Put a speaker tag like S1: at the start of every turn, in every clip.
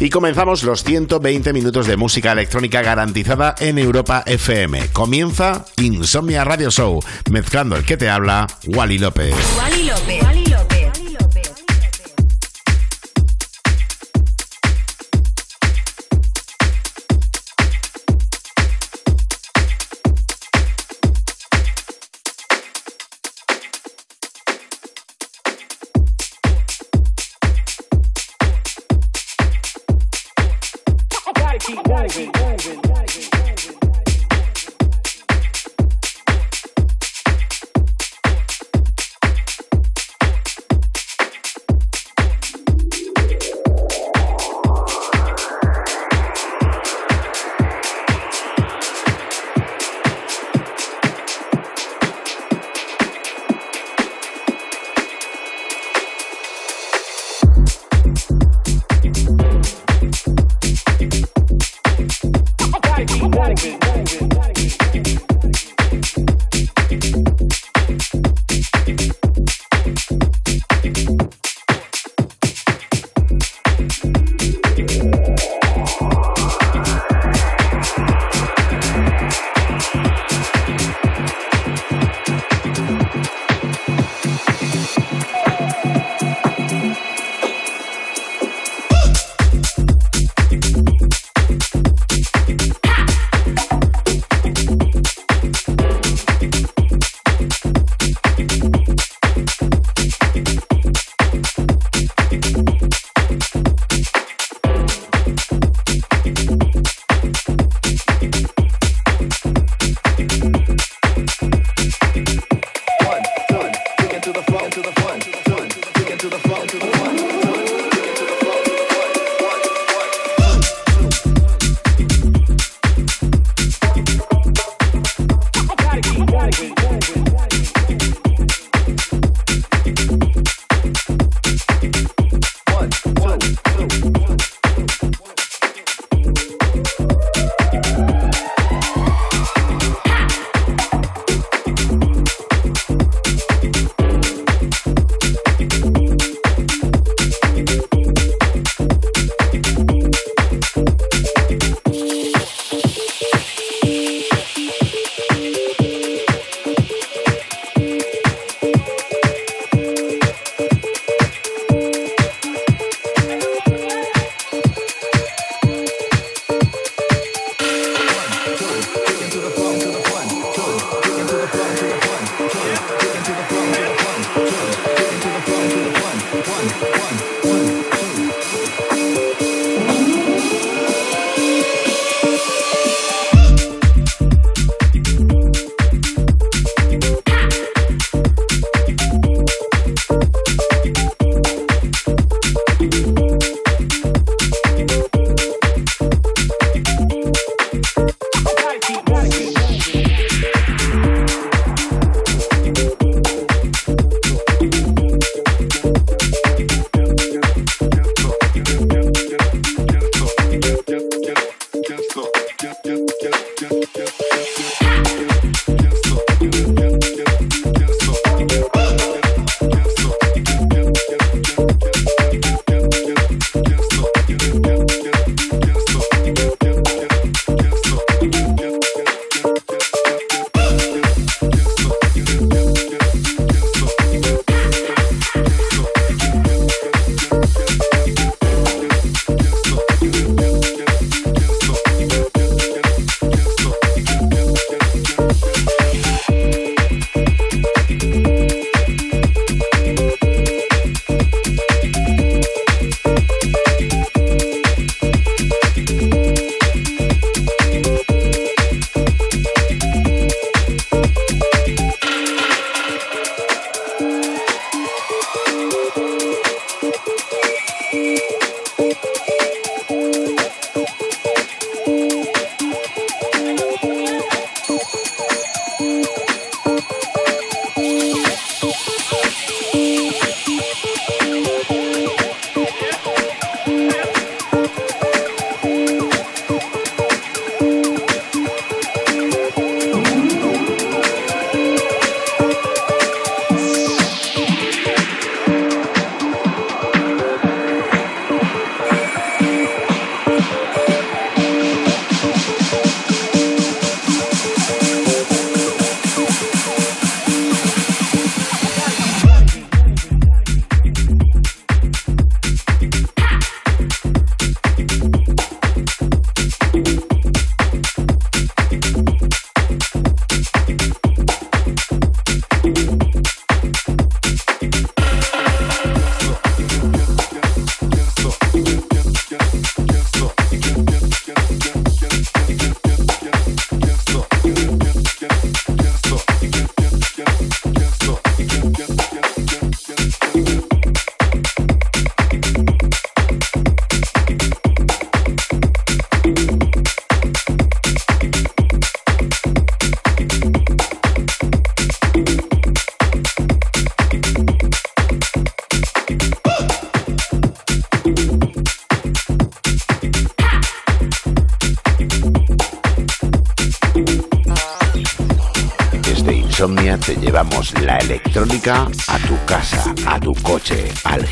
S1: Y comenzamos los 120 minutos de música electrónica garantizada en Europa FM. Comienza Insomnia Radio Show, mezclando el que te habla, Wally López.
S2: López.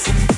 S3: Awesome.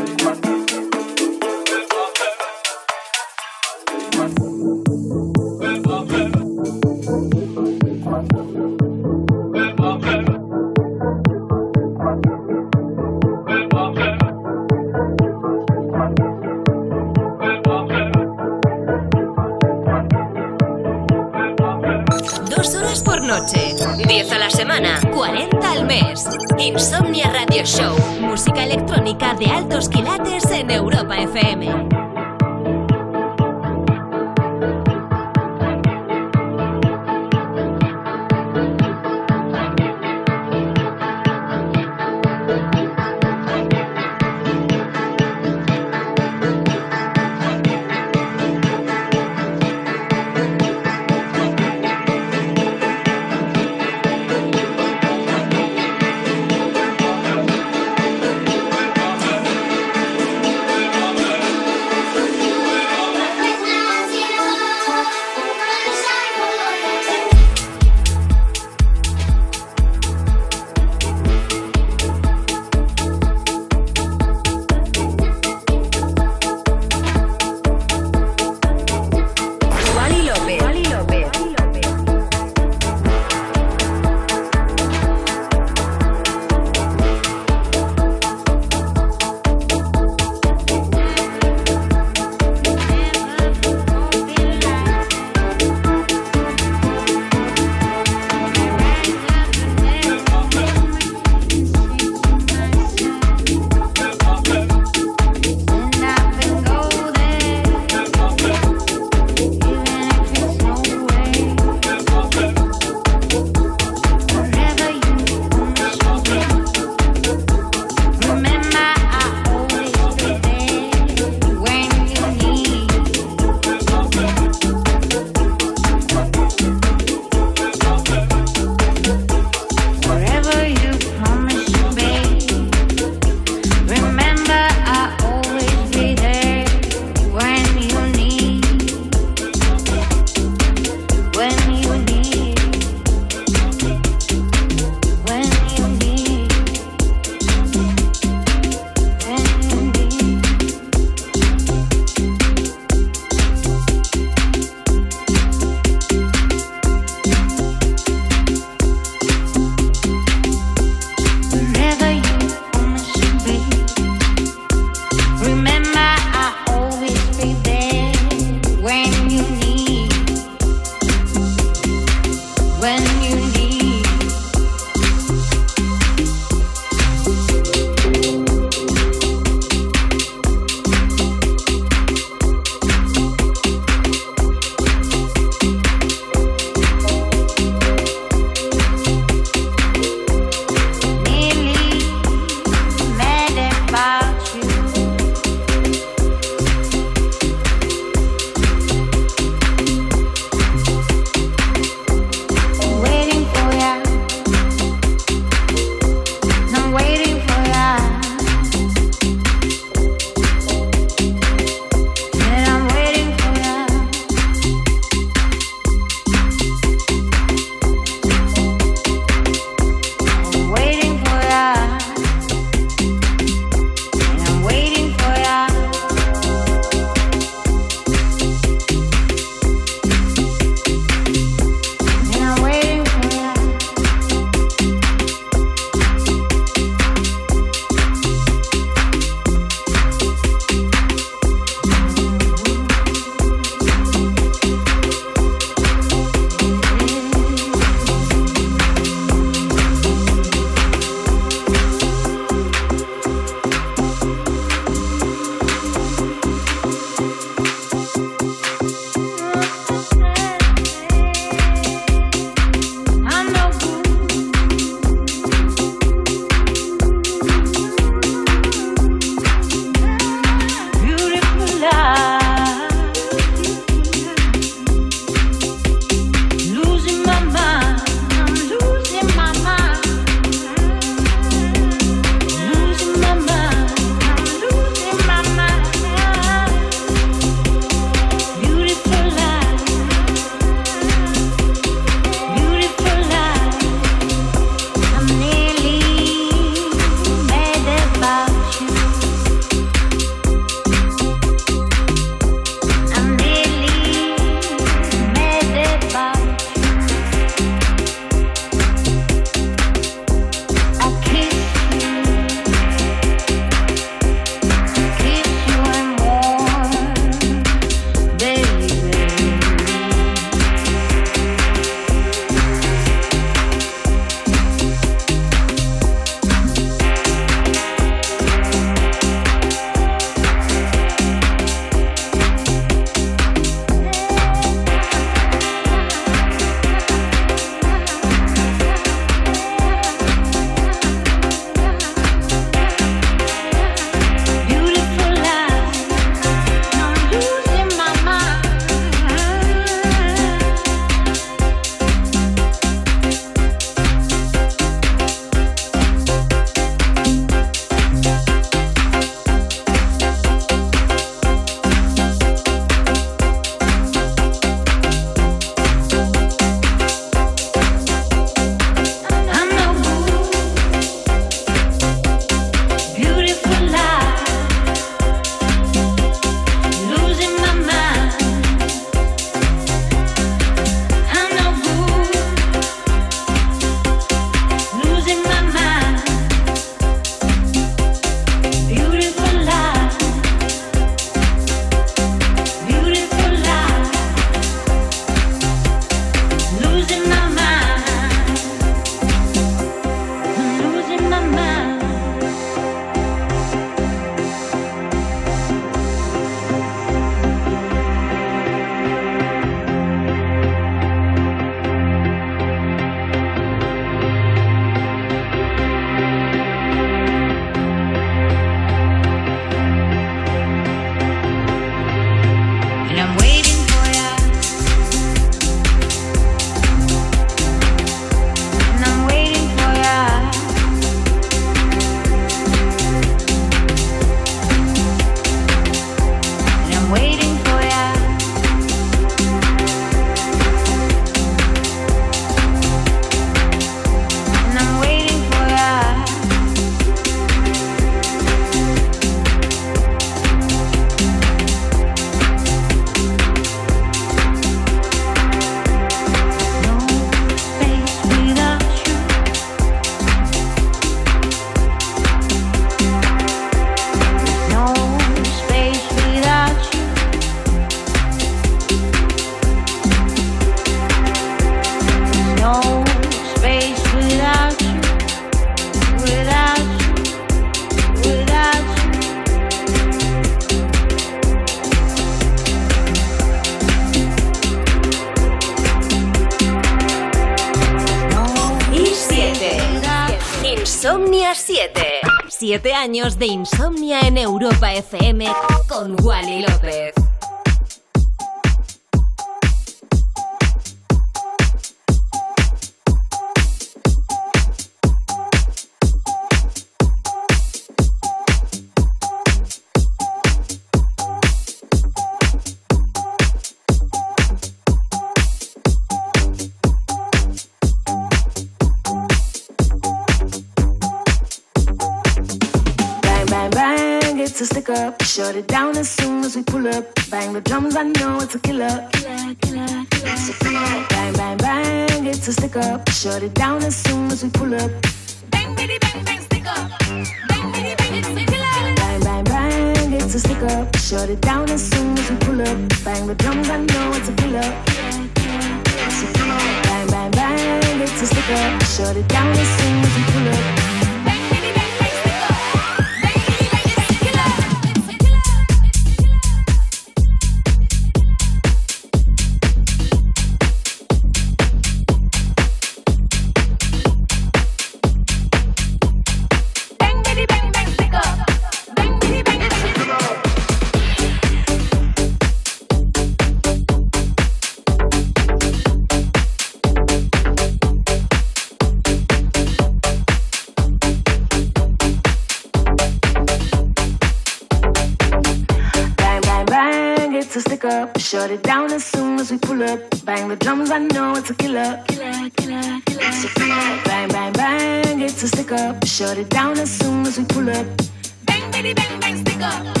S4: Bang, bitty, bang, bang, stick up.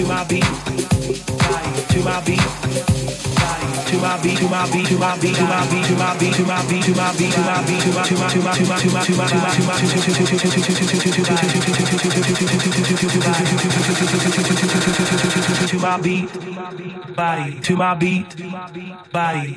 S5: To my beat. To my beat. To my beat. To my beat. To my beat. To my beat, to my beat, to my beat, to my beat, to my beat, to my beat, to my beat, to my beat, to my to my to my to my to my to my to my to my beat, body, to my beat, body.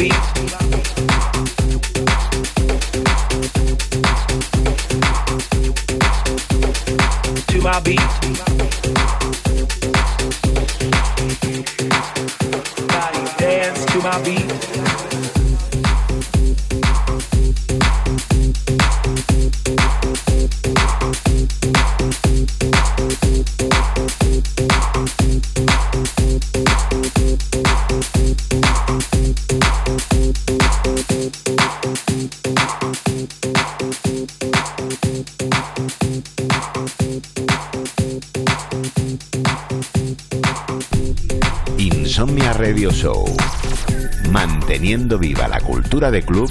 S5: Beat.
S6: Manteniendo viva la cultura de club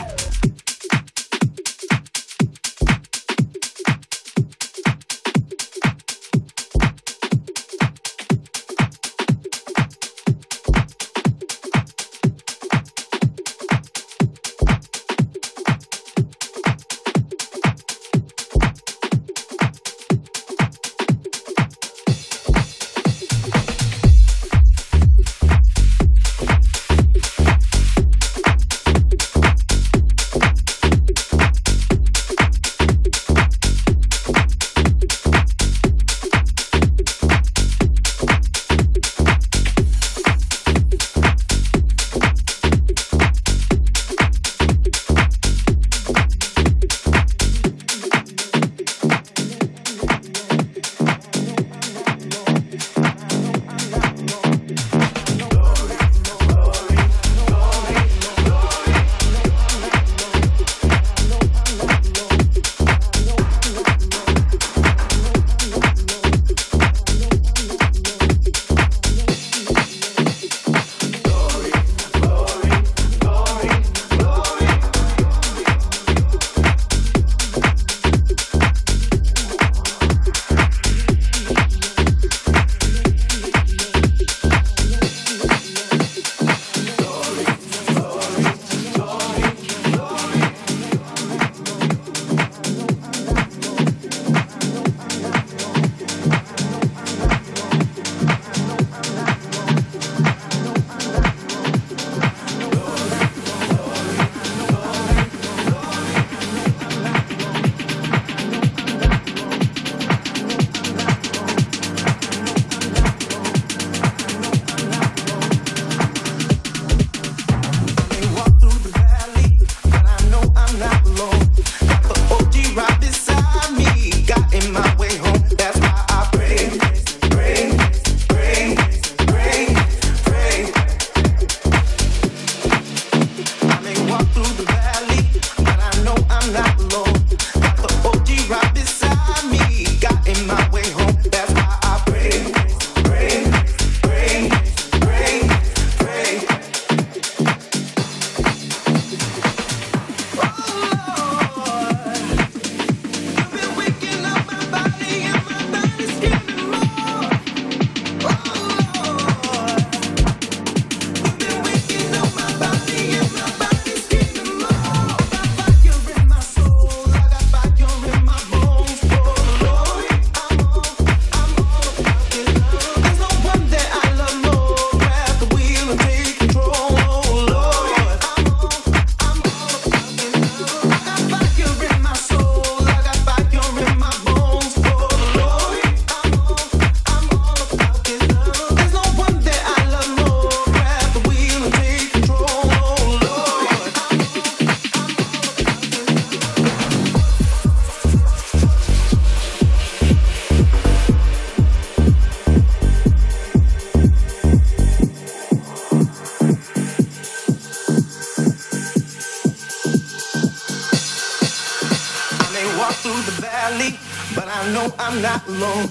S3: alone.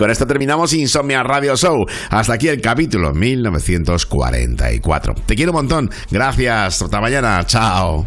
S6: Con esto terminamos Insomnia Radio Show. Hasta aquí el capítulo 1944. Te quiero un montón. Gracias. Hasta mañana. Chao.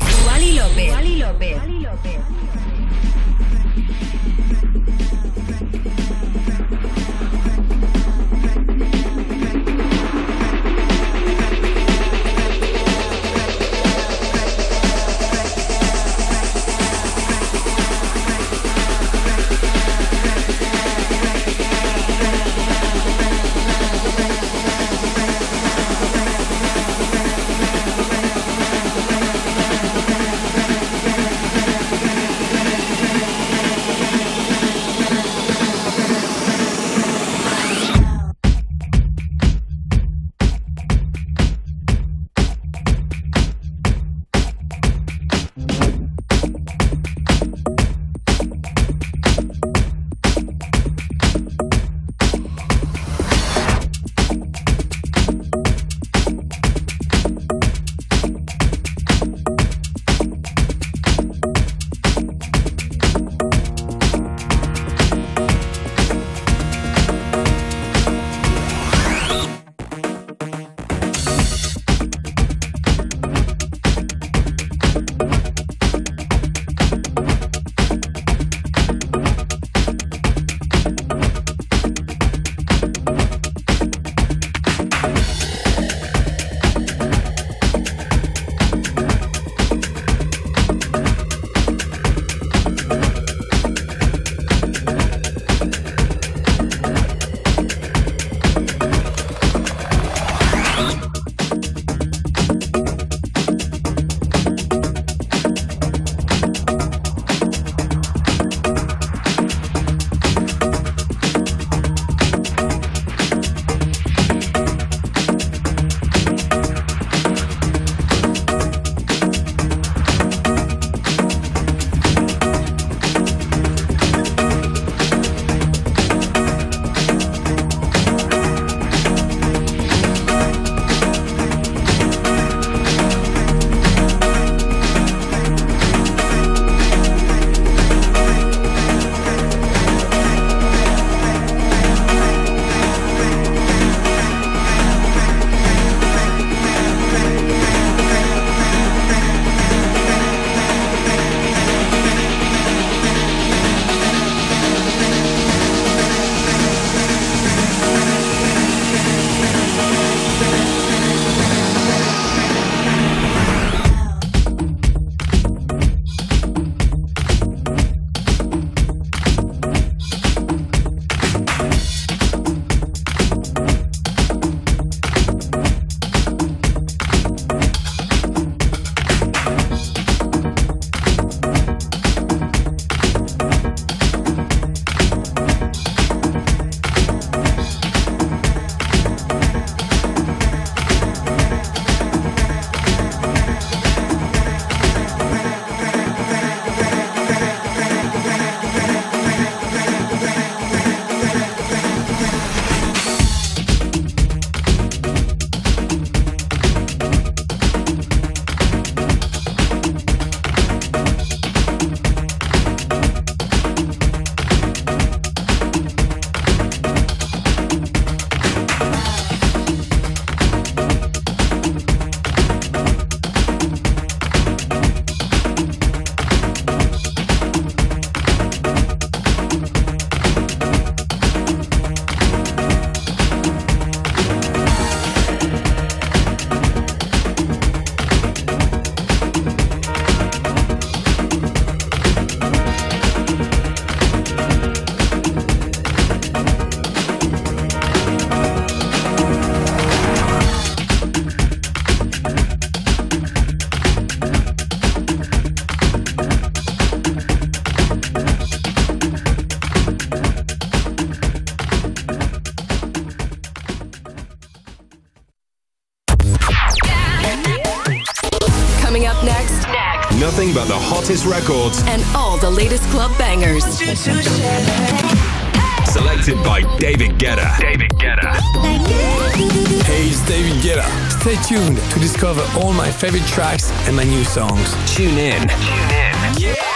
S7: Records
S8: and all the latest club bangers.
S7: Selected by David Guetta.
S9: David Guetta.
S10: Hey, it's David Guetta. Stay tuned to discover all my favorite tracks and my new songs.
S7: Tune in.
S9: Tune in. Yeah.